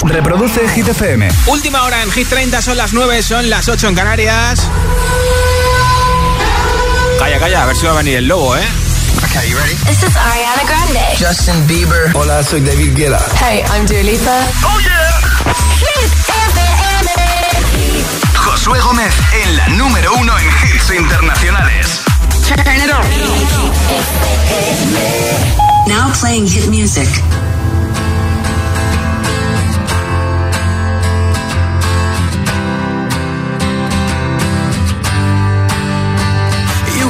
Reproduce Hit FM. Última hora en Hit 30, son las 9, son las 8 en Canarias. Calla, calla, a ver si va a venir el lobo, ¿eh? Okay, you ready? This is Ariana Grande. Justin Bieber. Hola, soy David Guetta. Hey, I'm Dua Lipa. ¡Oh, yeah! Hit FM. Josué Gómez en la número uno en hits internacionales. Turn it on. Now playing hit music.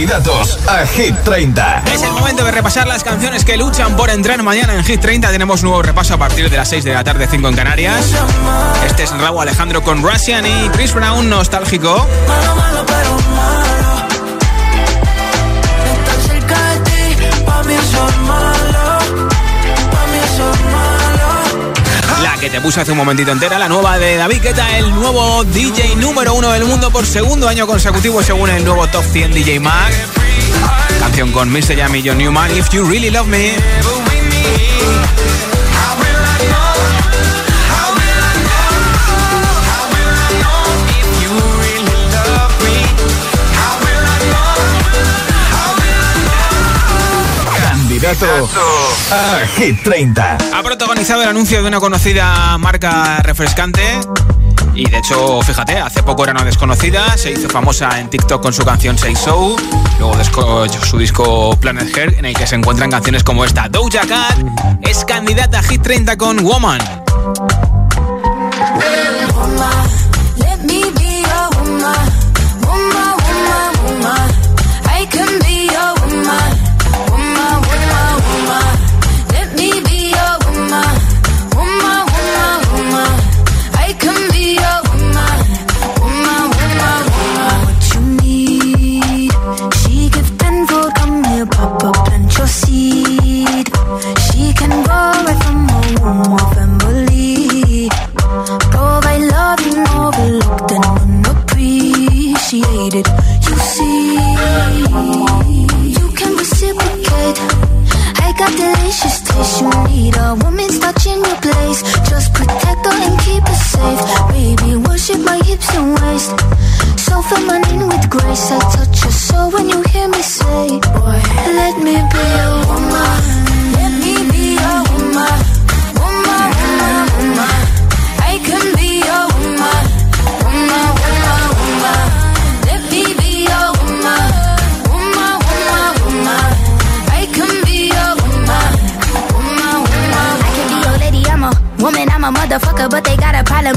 Candidatos a Hit 30. Es el momento de repasar las canciones que luchan por entrar mañana en Hit 30. Tenemos nuevo repaso a partir de las 6 de la tarde, 5 en Canarias. Este es Raúl Alejandro con Russian y Chris Brown, nostálgico. Te puse hace un momentito entera, la nueva de David Guetta, el nuevo DJ número uno del mundo por segundo año consecutivo según el nuevo Top 100 DJ Mag. Canción con Mr. Yam y John Newman, If You Really Love Me. Candidato a Hit 30. Ha protagonizado el anuncio de una conocida marca refrescante. Y de hecho, fíjate, hace poco era una desconocida, se hizo famosa en TikTok con su canción Say So, luego su disco Planet Hair, en el que se encuentran canciones como esta. Doja Cat es candidata a Hit 30 con Woman. Let me safe. Baby, worship my feminine with grace. I touch your soul when you hear me say, Boy, let me be a woman. Let me be a woman. Woman, woman, woman. I can be a woman. Woman, woman, woman. Let me be a woman. Woman, woman, woman. I can be a woman. Woman, woman, I can be your lady. I'm a woman. I'm a motherfucker, but they got a problem.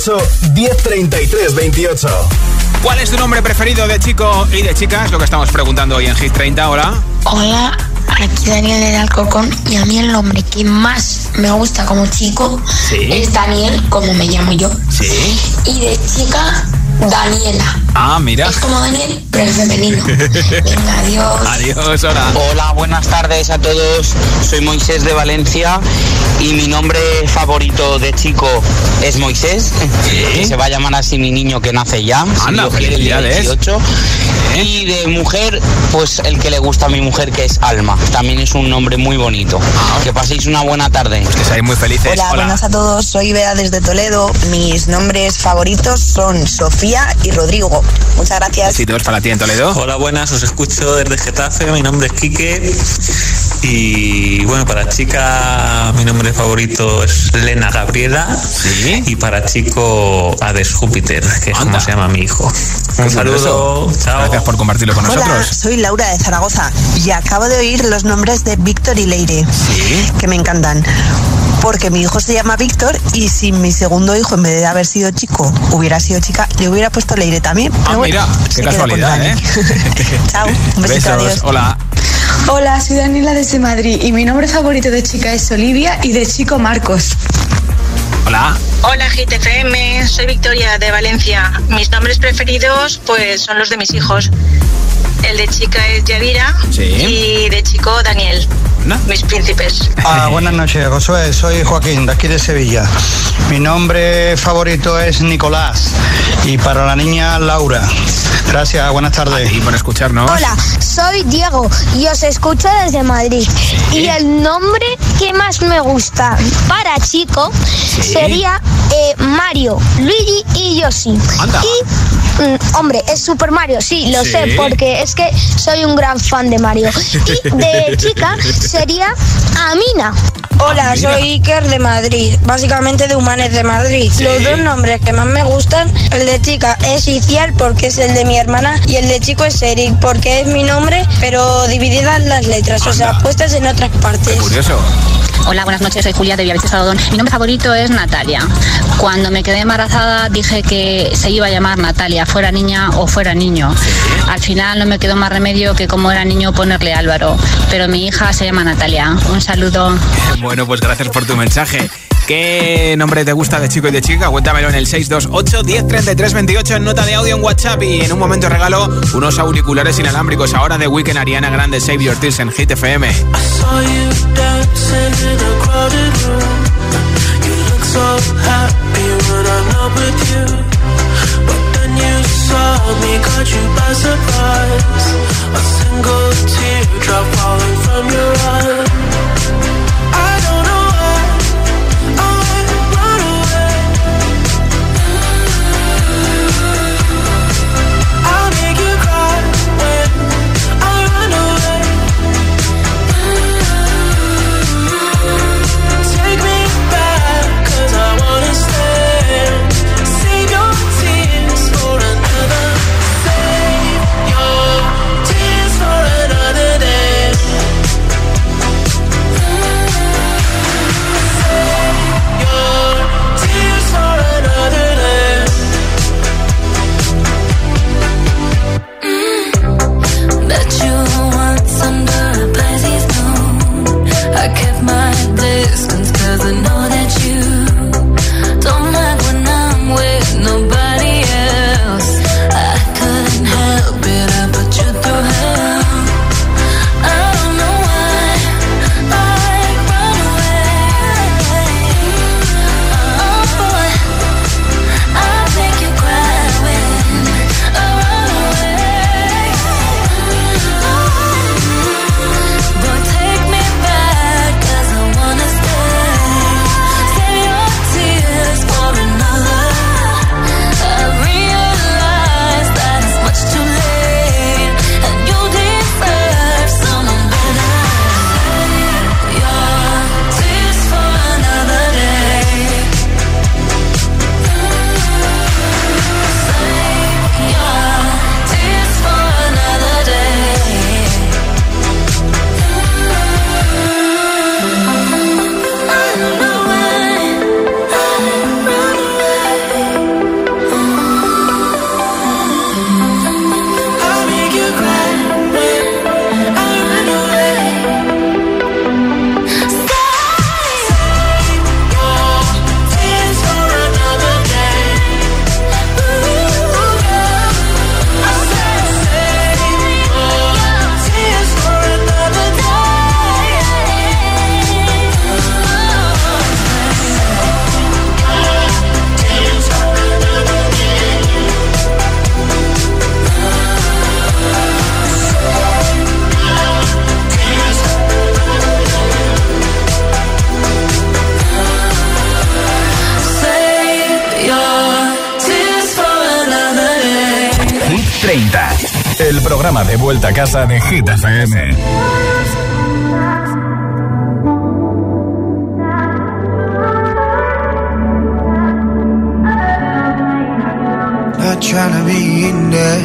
628 1033 28. ¿Cuál es tu nombre preferido de chico y de chica? Es lo que estamos preguntando hoy en Hit 30. Hola. Hola, aquí Daniel del Alcorcón y a mí el nombre que más me gusta como chico Sí. es Daniel, como me llamo yo. Sí. Y de chica, Daniela. Ah, mira. Es como Daniel, pero en femenino. Venga, adiós. Adiós, hola. Hola, buenas tardes a todos. Soy Moisés de Valencia y mi nombre favorito de chico es Moisés. Que se va a llamar así mi niño que nace ya. si Anda, Dios quiere, el día felicidades. 18. Y de mujer, pues el que le gusta a mi mujer que es Alma. También es un nombre muy bonito. Que paséis una buena tarde. Que seáis muy felices. Hola, buenas a todos. Soy Bea desde Toledo. Mis nombres favoritos son Sofía y Rodrigo. Muchas gracias. Besitos para ti en Toledo. Hola, buenas, os escucho desde Getafe, mi nombre es Quique y bueno, para chica mi nombre favorito es Lena Gabriela Sí. y para chico Hades Júpiter, que es Anda. como se llama mi hijo. Un saludo, chao. Gracias por compartirlo con Hola, nosotros. soy Laura de Zaragoza y acabo de oír los nombres de Víctor y Leire, Sí. que me encantan. Porque mi hijo se llama Víctor y si mi segundo hijo, en vez de haber sido chico, hubiera sido chica, le hubiera puesto Leire también. Ah, bueno, mira, qué casualidad. ¿eh? Chao, un besito, Besos, adiós. hola. Hola, soy Daniela desde Madrid y mi nombre favorito de chica es Olivia y de chico Marcos. Hola. Hola GTFM, soy Victoria de Valencia. Mis nombres preferidos pues son los de mis hijos. El de chica es Yadira Sí. y de chico Daniel. Mis príncipes. Ah, buenas noches, Josué. Soy Joaquín, de aquí de Sevilla. Mi nombre favorito es Nicolás y para la niña Laura. Gracias, buenas tardes. Y por escucharnos. Hola, soy Diego y os escucho desde Madrid. Y el nombre que más me gusta para chico sería eh, Mario, Luigi y Yoshi. Anda. Y, mm, hombre, es Super Mario, sí, lo Sí. sé, porque es que soy un gran fan de Mario. Y de chica sería Amina. Hola, mira. soy Iker de Madrid, básicamente de Humanes de Madrid. Sí. Los dos nombres que más me gustan, el de chica es Iciar porque es el de mi hermana y el de chico es Eric porque es mi nombre, pero divididas las letras, o sea, puestas en otras partes. Curioso. Hola, buenas noches, soy Julia de Villavista Salodón. Mi nombre favorito es Natalia. Cuando me quedé embarazada dije que se iba a llamar Natalia, fuera niña o fuera niño. Al final no me quedó más remedio que como era niño ponerle Álvaro, pero mi hija se llama Natalia. Un saludo. Bueno, pues gracias por tu mensaje. ¿Qué nombre te gusta de chico y de chica? Cuéntamelo en el 628 1033 28 en nota de audio en WhatsApp y en un momento regalo unos auriculares inalámbricos ahora de Weekend Ariana Grande Save Your Tears en Hit FM. Casa de Hit FM. Trying to be in there,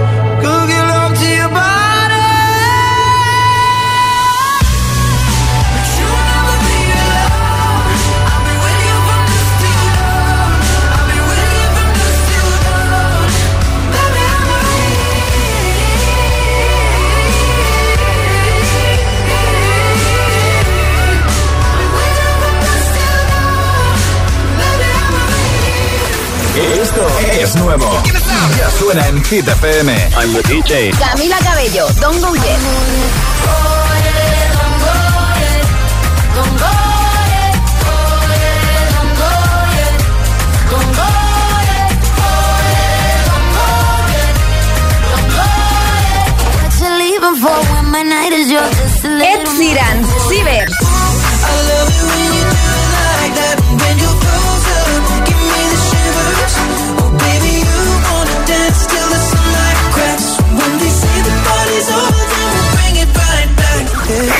Esto es nuevo. Ya suena en Hit FM. I'm the DJ. Camila Cabello, Don Go Get. Ed Sheeran, Ciber.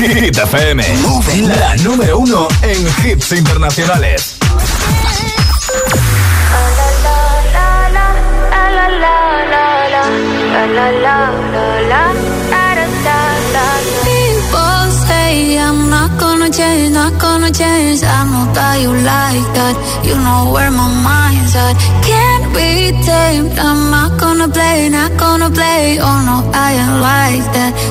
Hit FM. La número uno en hits internacionales. People say I'm not gonna change, not gonna change. I know that you like that. You know where my mind's at. Can't be tamed. I'm not gonna play, not gonna play. Oh no, I ain't like that.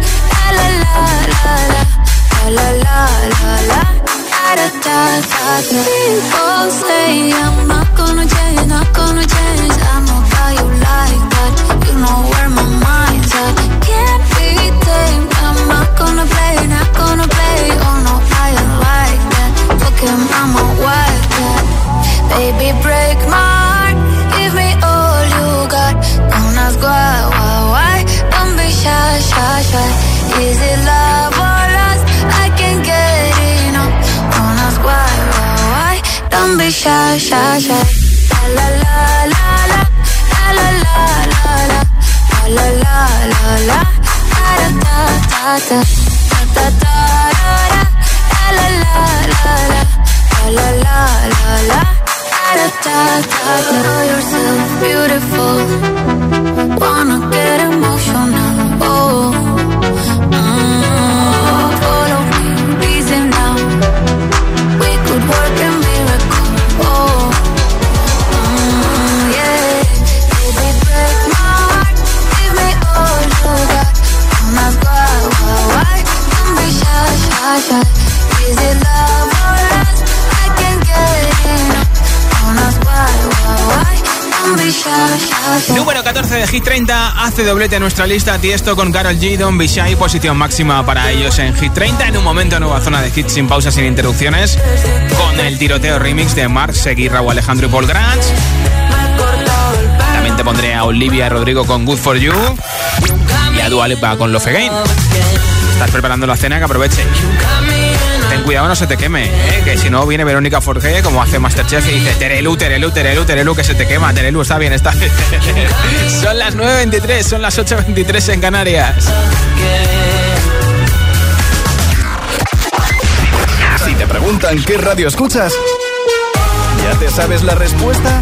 la la la la La la la la da da da da People say I'm not gonna change, not gonna change I know how you like that You know where my mind's at Can't be tamed I'm not gonna play, not gonna play Oh no, I ain't like that Look at I'm a wild cat Baby, break my heart Give me all you got. Don't ask why, why, why Don't be shy, shy, shy beautiful wanna get emotional Número 14 de Hit 30 hace doblete en nuestra lista. Tiesto con Carol G, Don Bishai, posición máxima para ellos en Hit 30. En un momento, nueva zona de hits sin pausas, sin interrupciones, con el tiroteo remix de Mark Seguir, Raúl Alejandro y Paul Grant. También te pondré a Olivia Rodrigo con Good For You. Y a Dua Lipa con Love Again. Estás preparando la cena, que aproveche. Ten cuidado, no se te queme, ¿eh? que si no viene Verónica Forge, como hace Masterchef, y dice Terelu, Terelu, Terelu, Terelu, que se te quema. Terelu, está bien, está bien. son las 9.23, son las 8.23 en Canarias. Si te preguntan qué radio escuchas, ¿ya te sabes la respuesta?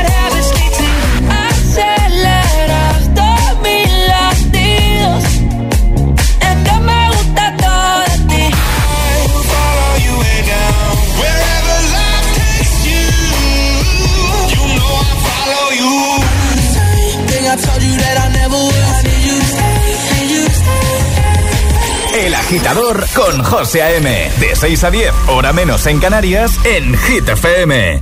agitador con José A.M. De 6 a 10, hora menos en Canarias, en Hit FM.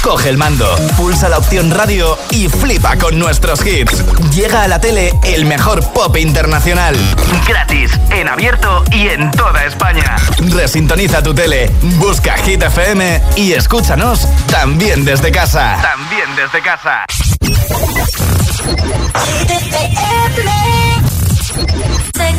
Coge el mando, pulsa la opción radio y flipa con nuestros hits. Llega a la tele el mejor pop internacional. Gratis, en abierto y en toda España. Resintoniza tu tele, busca Hit FM y escúchanos también desde casa. También desde casa.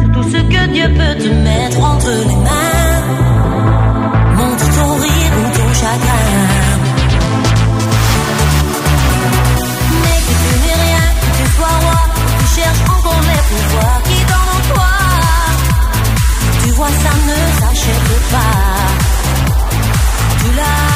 Sur tout ce que Dieu peut te mettre entre les mains. Montre ton rire ou ton chagrin. Mais que tu n'es rien, que tu sois roi, tu cherches encore les pouvoirs qui dorment en toi. Tu vois, ça ne s'achète pas. Tu l'as,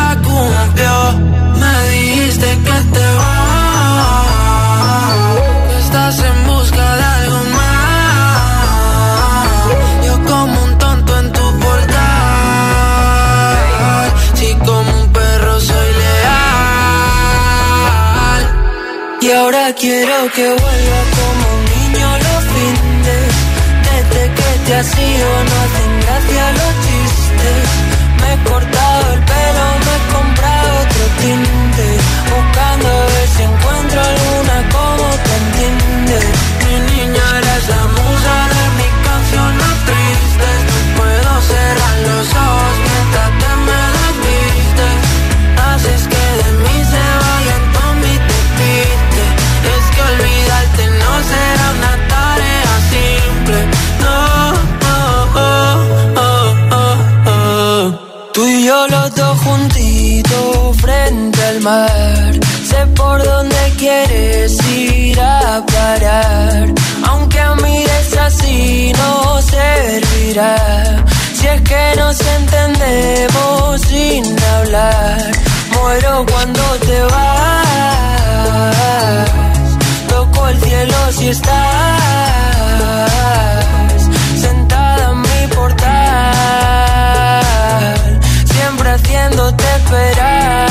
ahora quiero que vuelva como un niño los fines. Desde que te has ido no hacen gracia los chistes. Me he cortado el pelo, me he comprado otro tinte. Buscando a ver si encuentro alguna como te entiende. Mi niña eres la musa de mis canciones tristes. No puedo cerrar los Tú y yo los dos juntitos frente al mar. Sé por dónde quieres ir a parar. Aunque mires así no servirá. Si es que nos entendemos sin hablar. Muero cuando te vas. Toco el cielo si estás sentada en mi portal, haciéndote esperar.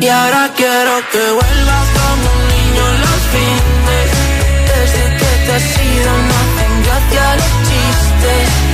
Y ahora quiero que vuelvas como un niño los fines. Desde que te has ido no hacen gracia los chistes.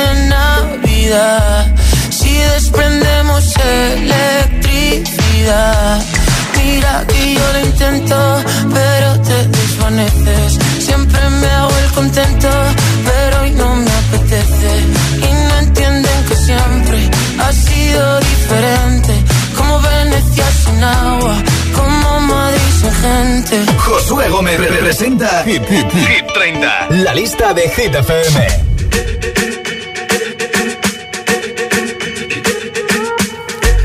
electricidad. Mira que yo lo intento, pero te desvaneces. Siempre me hago el contento, pero hoy no me apetece. Y no entienden que siempre ha sido diferente. Como Venecia sin agua, como Madrid sin gente. Josué Gómez representa Hit, Hit, Hit 30. La lista de Hit FM.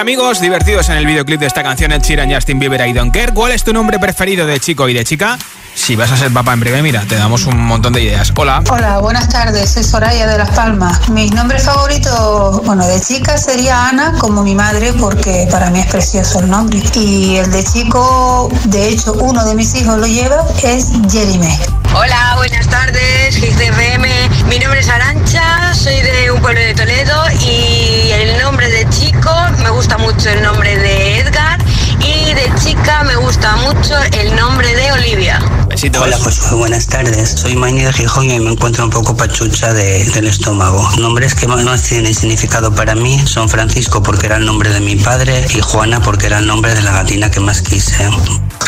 amigos, divertidos en el videoclip de esta canción Ed Sheeran, Justin Bieber y Don't Care. ¿Cuál es tu nombre preferido de chico y de chica? Si vas a ser papá en breve, mira, te damos un montón de ideas. Hola. Hola, buenas tardes, soy Soraya de Las Palmas. Mis nombres favoritos, bueno, de chica sería Ana, como mi madre, porque para mí es precioso el nombre. Y el de chico, de hecho, uno de mis hijos lo lleva, es Jeremy. Hola, buenas tardes, GCFM. Mi nombre es Arancha, soy de un pueblo de Toledo y el nombre de chico me gusta mucho el nombre de Edgar y de chica me gusta mucho el nombre de Olivia. Hola Josué, buenas tardes. Soy Maini de Gijón y me encuentro un poco pachucha de- del estómago. Nombres que más no tienen significado para mí son Francisco porque era el nombre de mi padre y Juana porque era el nombre de la gatina que más quise.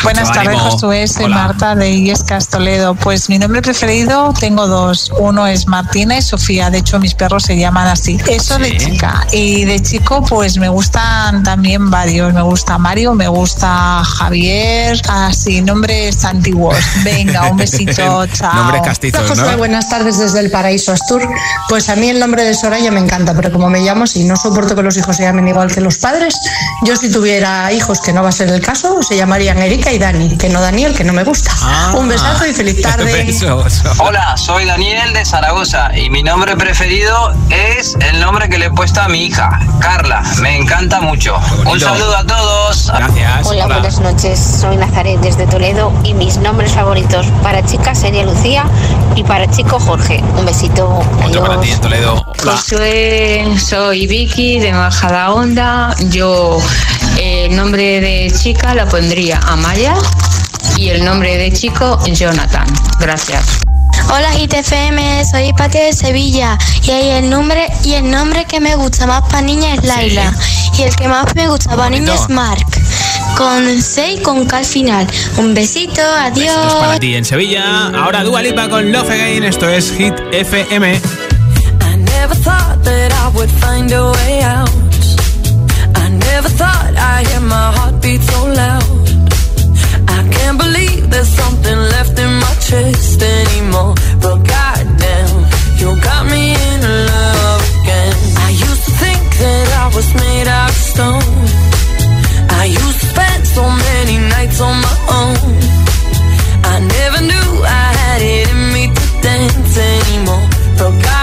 Buenas tardes. Josué. Soy Hola. Marta de Illescas, Toledo. Pues mi nombre preferido tengo dos. Uno es Martina y Sofía. De hecho, mis perros se llaman así. Eso de chica. Y de chico, pues me gustan también varios. Me gusta Mario, me gusta Javier. Así, nombres antiguos. Venga, un besito. Chao. Nombres castizos, Hola, Josué, ¿no? buenas tardes desde el paraíso Astur. Pues a mí el nombre de Soraya me encanta, pero como me llamo, si no soporto que los hijos se llamen igual que los padres, yo si tuviera hijos, que no va a ser el caso, se llamarían Erika y Dani, que no Daniel, que no me gusta. Ah. Un besazo y feliz tarde. Hola, soy Daniel de Zaragoza y mi nombre preferido es el nombre que le he puesto a mi hija, Carla. Me encanta mucho. Un saludo a todos. Gracias. Hola, buenas noches. Soy Nazaret desde Toledo y mis nombres favoritos para chica sería Lucía y para chico Jorge. Un besito. Otro para ti en Toledo. Josué, soy Vicky de Majadahonda. Yo eh, el nombre de chica la pondría Amaya y el nombre de chico Jonathan. Gracias. Hola GTFM, soy Hipatia de Sevilla y ahí el nombre y el nombre que me gusta más para niña es Laila y el que más me gusta para niña es Mark con C y con K al final. Un besito, Esto adiós. es para ti en Sevilla. Ahora Dua Lipa con Love Again. Esto es Hit FM. I never thought that I would find a way out. I never thought I'd hear my heartbeat so loud. In my chest anymore. But goddamn, you got me in love again. I used to think that I was made out of stone. I used to spend so many nights on my own. I never knew I had it in me to dance anymore. But goddamn,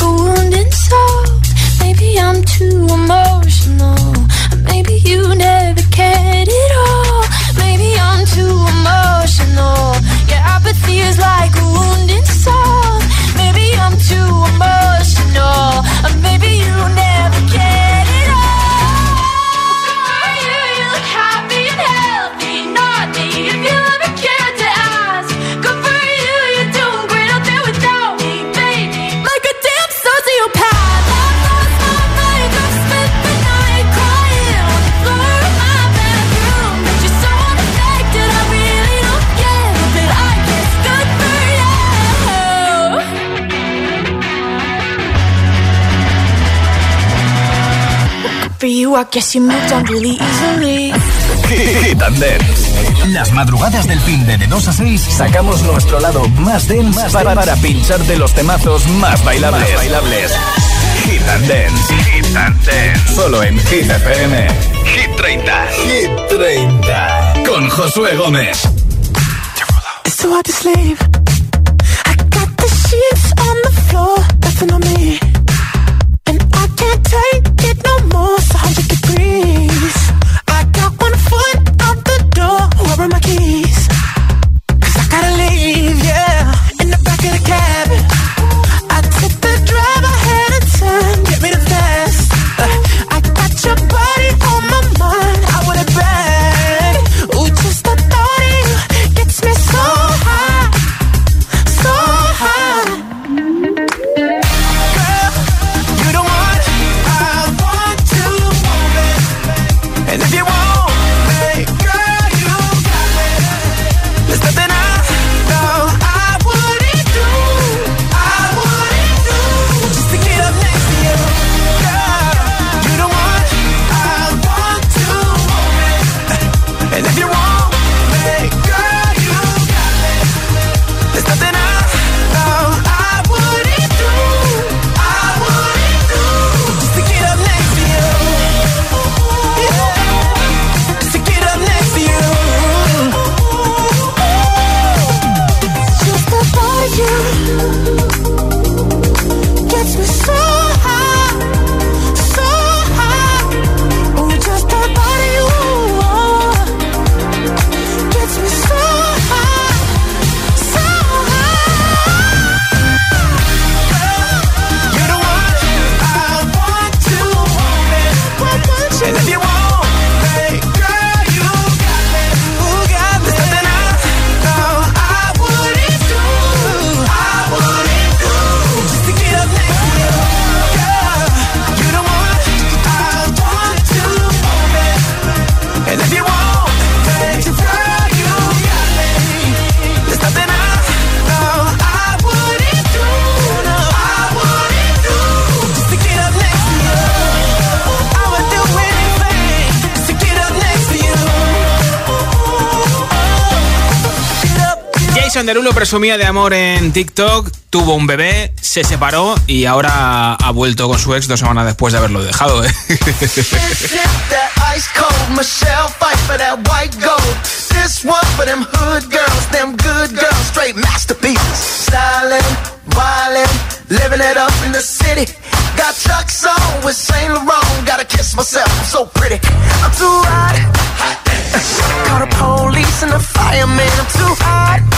Oh. You, I guess you moved on really easily. Hit and Dance. Las madrugadas del fin de, de 2 a 6 sacamos nuestro lado más dense para, para pinchar de los temazos más bailables. bailables. Hit and Dance. Hit and Dance. Solo en Hit FM. Hit 30. Hit 30. Con Josué Gómez. It's too hard to sleep. I got the sheets on the floor, nothing on me. And I can't take it no more. 100 degrees. I got one foot out the door. Where are my keys? Presumía de amor en TikTok, tuvo un bebé, se separó y ahora ha vuelto con su ex dos semanas después de haberlo dejado. ¿eh? living it up in the city. Got Chuck's on with Saint Laurent. Gotta kiss myself, I'm so pretty. I'm too hot. Call the police and the fireman. I'm too hot.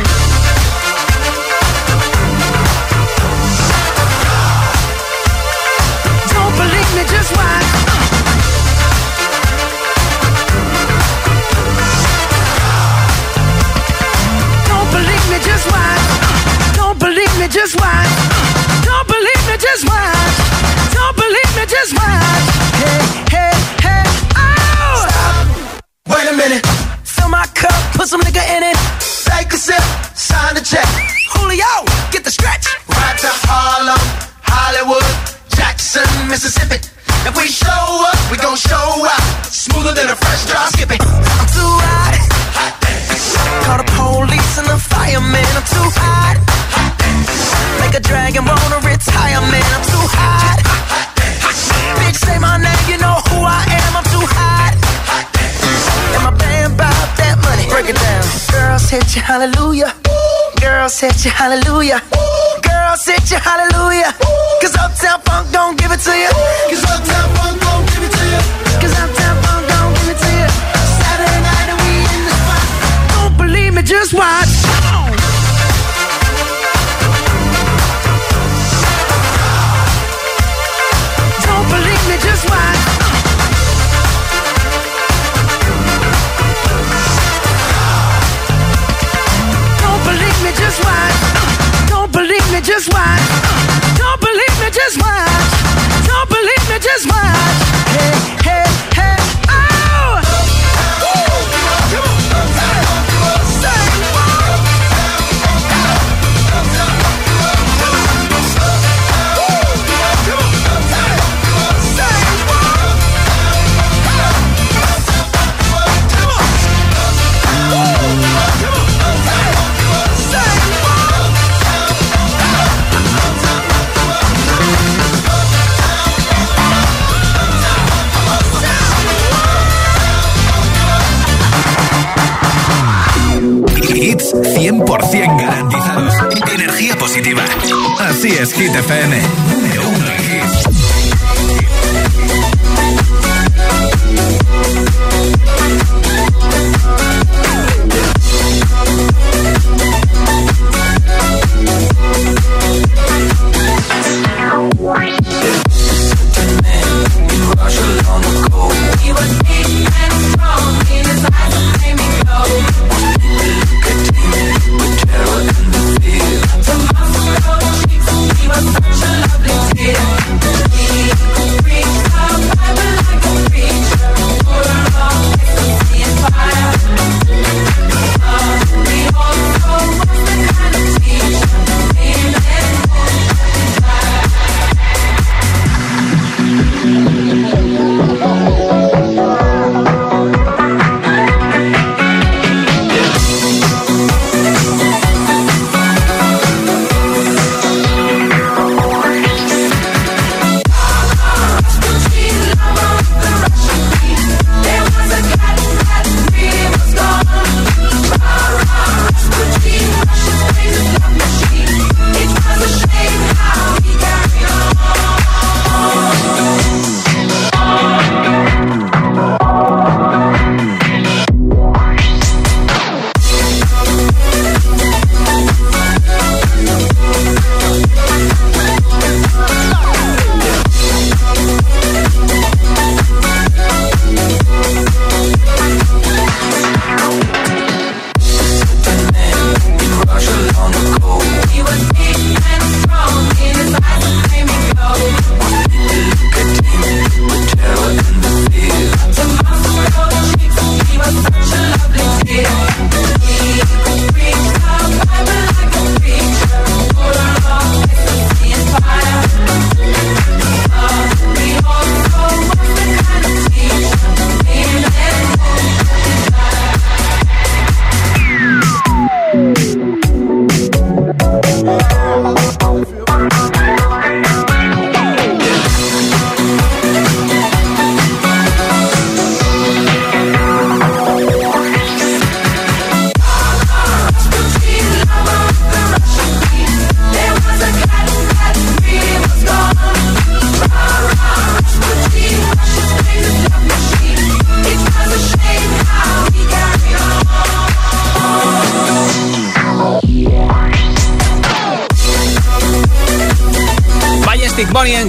Just watch. Don't believe me, just watch. Don't believe me, just watch. Don't believe me, just watch. Hey, hey, hey, oh! Stop. Wait a minute. Fill my cup, put some nigga in it. Take a sip, sign the check. Julio, get the stretch. Right to Harlem, Hollywood, Jackson, Mississippi. If we show up, we gon' show out. Smoother than a fresh drop skipping. I'm too hot. hot Call the police and the fireman. I'm too hot. hot Make a dragon wanna retire, man. I'm too hot. Bitch, say my name, you know who I am. I'm too hot. And my band bought that money. Break it down. Girls hit you, hallelujah. Girls hit you, hallelujah. Girls hit you, hallelujah. Cause Uptown Funk don't give it to you. Cause Uptown Funk don't give it to you.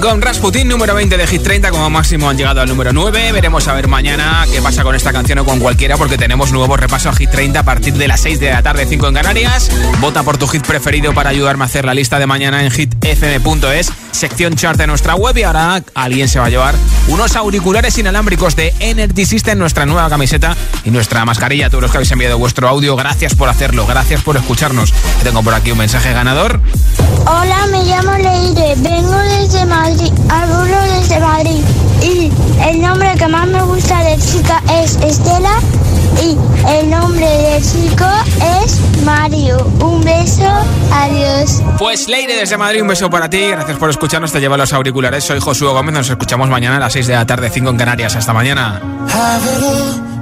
Con Rasputin, número 20 de Hit 30, como máximo han llegado al número 9. Veremos a ver mañana qué pasa con esta canción o con cualquiera, porque tenemos nuevo repaso a Hit 30 a partir de las 6 de la tarde, 5 en Canarias. Vota por tu hit preferido para ayudarme a hacer la lista de mañana en hitfm.es, sección chart de nuestra web. Y ahora alguien se va a llevar unos auriculares inalámbricos de Energy System, nuestra nueva camiseta y nuestra mascarilla. Todos los que habéis enviado vuestro audio, gracias por hacerlo, gracias por escucharnos. Tengo por aquí un mensaje ganador. Hola, me llamo Leire, vengo desde Madrid, hablo desde Madrid y el nombre que más me gusta de chica es Estela y el nombre de chico es Mario. Un beso, adiós. Pues Leire desde Madrid, un beso para ti, gracias por escucharnos, te lleva los auriculares, soy Josué Gómez, nos escuchamos mañana a las 6 de la tarde, 5 en Canarias, hasta mañana.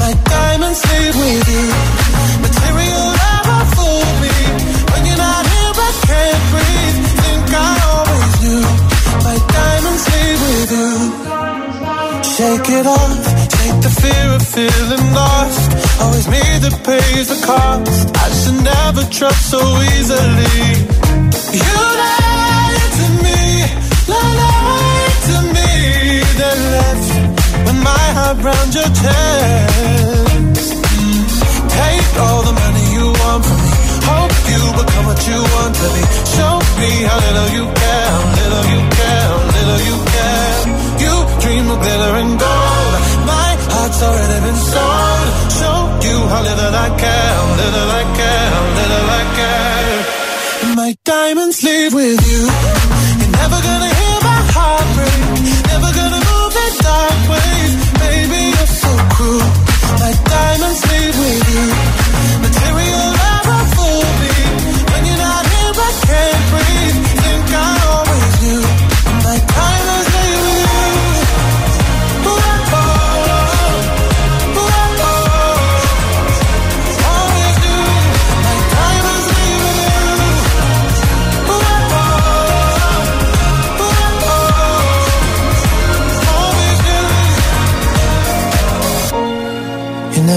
My diamonds with you. Material never fooled me. When you're not here, I can't breathe. Think I always knew. My diamonds with you. Shake it off. Take the fear of feeling lost. Always me that pays the cost. I should never trust so easily. You lied to me, lied to me, then left my heart round your chest. Take all the money you want from me. Hope you become what you want to be. Show me how little you care, how little you care, how little you care. You dream of glitter and gold. My heart's already been sold. Show you how little I care, how little I care, how little I care. My diamonds leave with you.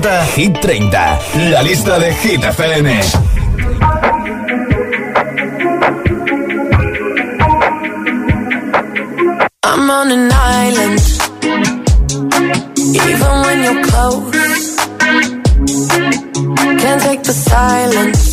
presenta Hit 30, la lista de Hit FM. I'm on an island, even when you're close. Can't take the silence.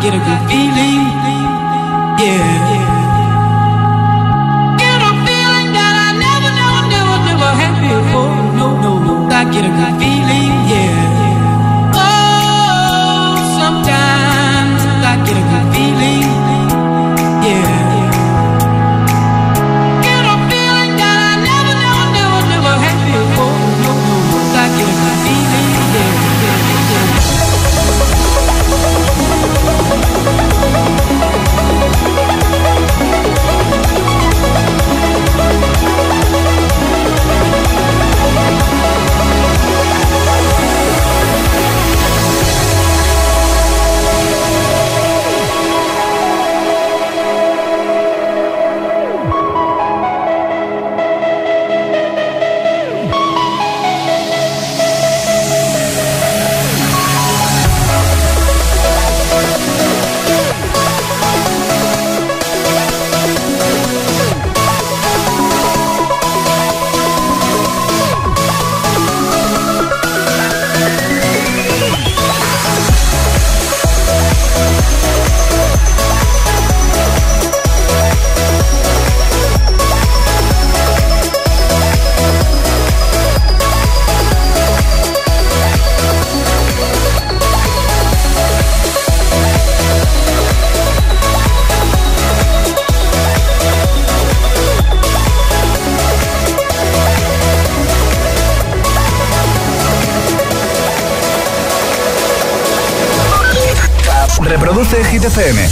Get a good feeling. Yeah. Get a feeling that I never, never, never, never had before. No, no, no. I get a good feeling. FM.